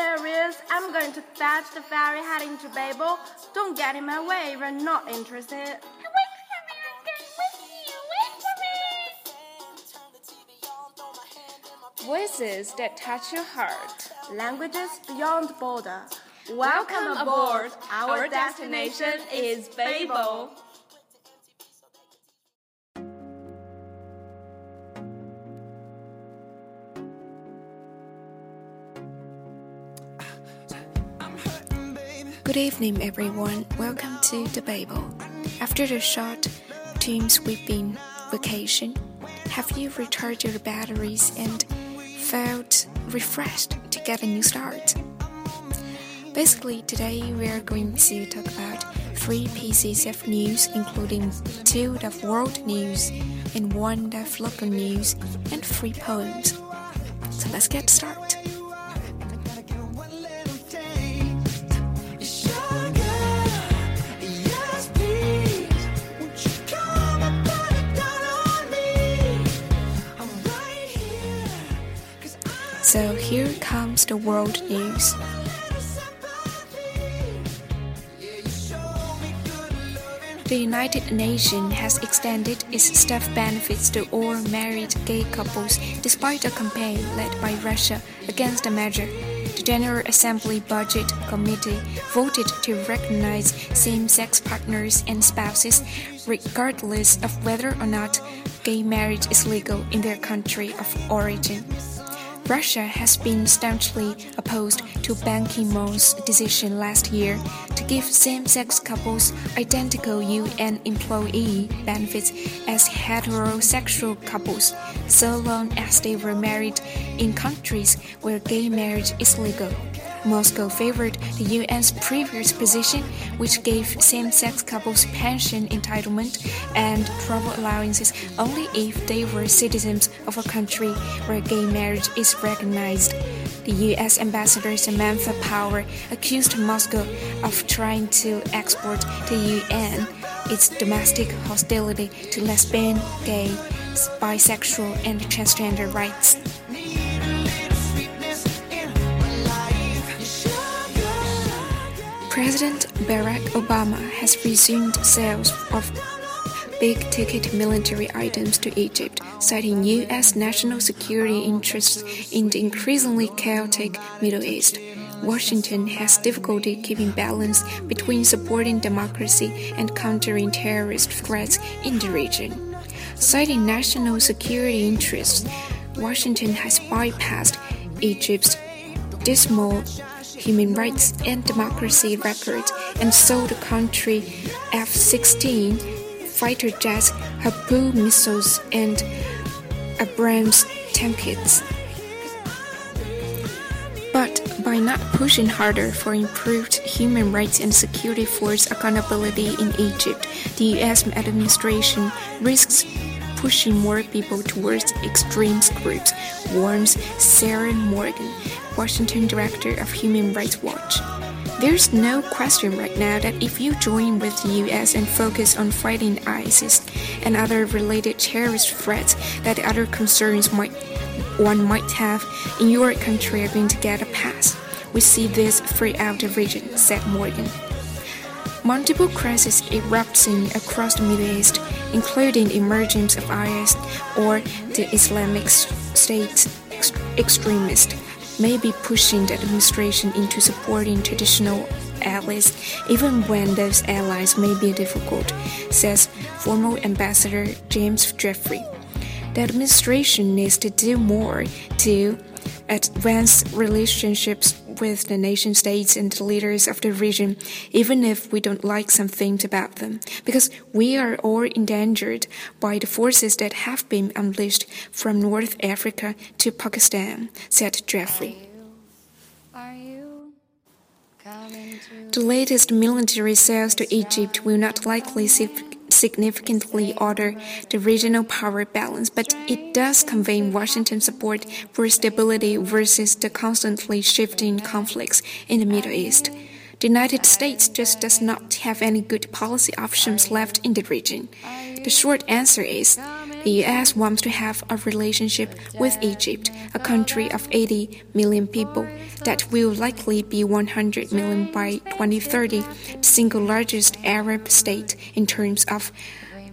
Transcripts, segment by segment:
Serious. I'm going to fetch the ferry heading to Babel. Don't get in my way. We're not interested. Wait for me. I'm going with you. Wait for me. Voices that touch your heart. Languages beyond border. Welcome aboard. Our destination is Babel. Good evening, everyone. Welcome to the Babel. After the short, tomb sweeping vacation, have you recharged your batteries and felt refreshed to get a new start? Basically, today we are going to talk about three pieces of news, including two of world news and one of local news, and three poems. So let's get started. Here comes the world news. The United Nations has extended its staff benefits to all married gay couples despite a campaign led by Russia against the measure. The General Assembly Budget Committee voted to recognize same sex partners and spouses regardless of whether or not gay marriage is legal in their country of origin. Russia has been staunchly opposed to Ban Ki moon's decision last year to give same sex couples identical UN employee benefits as heterosexual couples, so long as they were married in countries where gay marriage is legal. Moscow favored the UN's previous position, which gave same sex couples pension entitlement and travel allowances only if they were citizens of a country where gay marriage is recognized. The US Ambassador Samantha Power accused Moscow of trying to export to UN its domestic hostility to lesbian, gay, bisexual, and transgender rights. President Barack Obama has resumed sales of big ticket military items to Egypt, citing U.S. national security interests in the increasingly chaotic Middle East. Washington has difficulty keeping balance between supporting democracy and countering terrorist threats in the region. Citing national security interests, Washington has bypassed Egypt's dismal human rights and democracy record and sold the country F 16 fighter jets, Harpoon missiles, and Abrams tanks. But by not pushing harder for improved human rights and security force accountability in Egypt, the US administration risks pushing more people towards extremist groups, warns Sarah Margon, Washington director of Human Rights Watch. There's no question right now that if you join with the US and focus on fighting ISIS and other related terrorist threats that other concerns might one might have in your country are going to get a pass. We see this throughout the region, said Margon. Multiple crises erupting across the Middle East, including the emergence of IS or the Islamic State extremist, may be pushing the administration into supporting traditional allies, even when those allies may be difficult, says former Ambassador James Jeffrey. The administration needs to do more to advance relationships with the nation states and the leaders of the region, even if we don't like some things about them, because we are all endangered by the forces that have been unleashed from North Africa to Pakistan, said Jeffrey. The latest military sales to Egypt will not likely significantly alter the regional power balance, but it does convey Washington's support for stability versus the constantly shifting conflicts in the Middle East. The United States just does not have any good policy options left in the region. The short answer is the US wants to have a relationship with Egypt, a country of 80 million people that will likely be 100 million by 2030, the single largest Arab state in terms of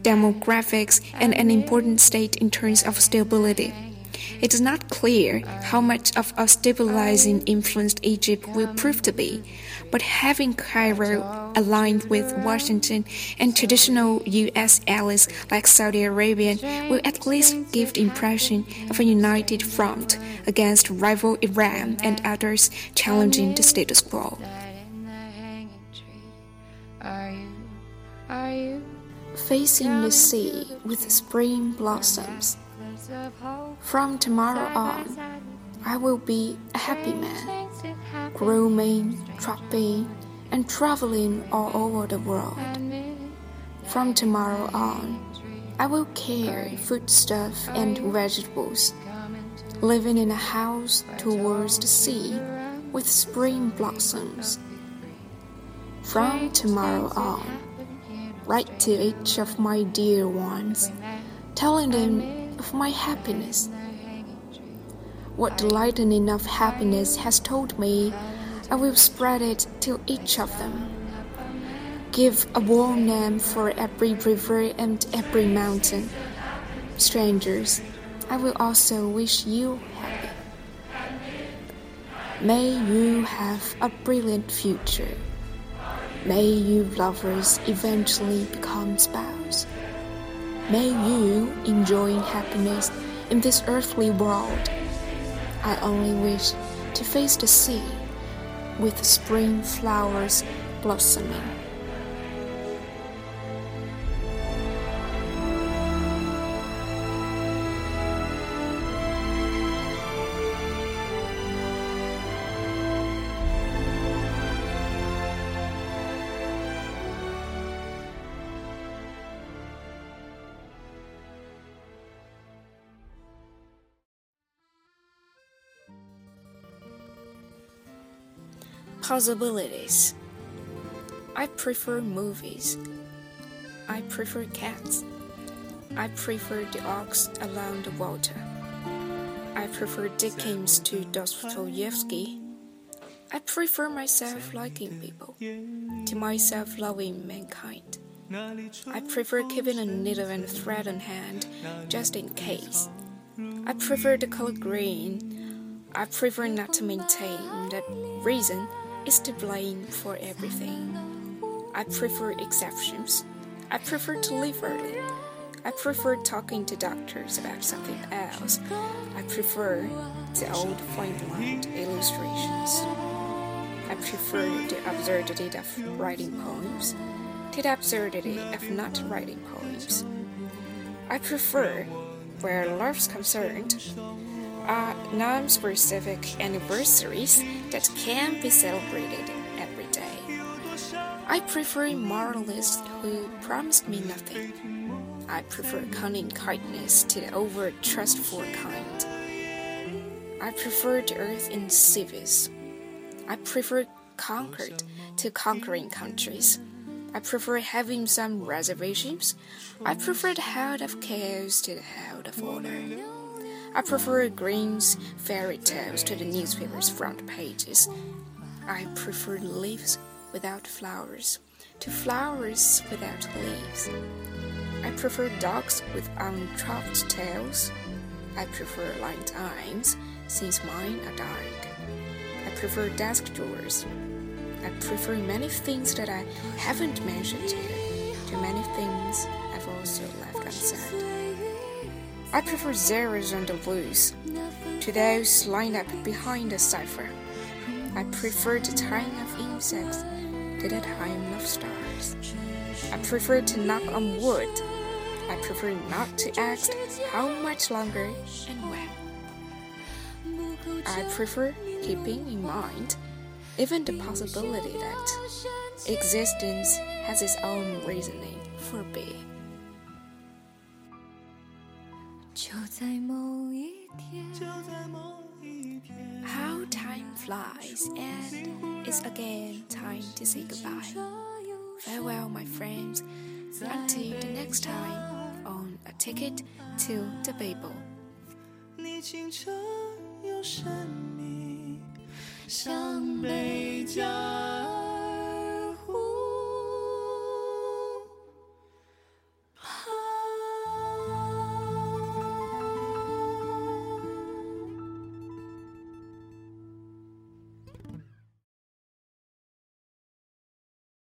demographics and an important state in terms of stability. It is not clear how much of a stabilizing influence Egypt will prove to be, but having Cairo aligned with Washington and traditional U.S. allies like Saudi Arabia will at least give the impression of a united front against rival Iran and others challenging the status quo. Facing the sea with spring blossoms. From tomorrow on, I will be a happy man, grooming, trapping, and traveling all over the world. From tomorrow on, I will carry foodstuff and vegetables, living in a house towards the sea with spring blossoms. From tomorrow on, write to each of my dear ones, telling them of my happiness. What lightening of happiness has told me, I will spread it to each of them. Give a warm name for every river and every mountain. Strangers, I will also wish you happy. May you have a brilliant future. May you lovers eventually become spouse. May you enjoy happiness in this earthly world. I only wish to face the sea with spring flowers blossoming. Possibilities. I prefer movies. I prefer cats. I prefer the ox along the Warta. I prefer Dickens to Dostoevsky. I prefer myself liking people to myself loving mankind. I prefer keeping a needle and a thread on hand just in case. I prefer the color green. I prefer not to maintain that reason is to blame for everything. I prefer exceptions. I prefer to live early. I prefer talking to doctors about something else. I prefer the old flamboyant illustrations. I prefer the absurdity of writing poems to the absurdity of not writing poems. I prefer, where love's concerned, are non specific anniversaries that can be celebrated every day. I prefer moralists who promise me nothing. I prefer cunning kindness to the over trustful kind. I prefer the earth in cities. I prefer conquered to conquering countries. I prefer having some reservations. I prefer the heart of chaos to the heart of order. I prefer Grimm's fairy tales to the newspaper's front pages. I prefer leaves without flowers to flowers without leaves. I prefer dogs with untroughed tails. I prefer light eyes, since mine are dark. I prefer desk drawers. I prefer many things that I haven't mentioned here to many things I've also left unsaid. I prefer zeros on the blues to those lined up behind the cipher. I prefer the time of insects to the time of stars. I prefer to knock on wood. I prefer not to ask how much longer and when. I prefer keeping in mind even the possibility that existence has its own reasoning for being. 就在某一天， How time flies, and it's again time to say goodbye. Farewell, my friends. Until the next time on a ticket to the Babel. 你清澈又神秘，像贝加尔。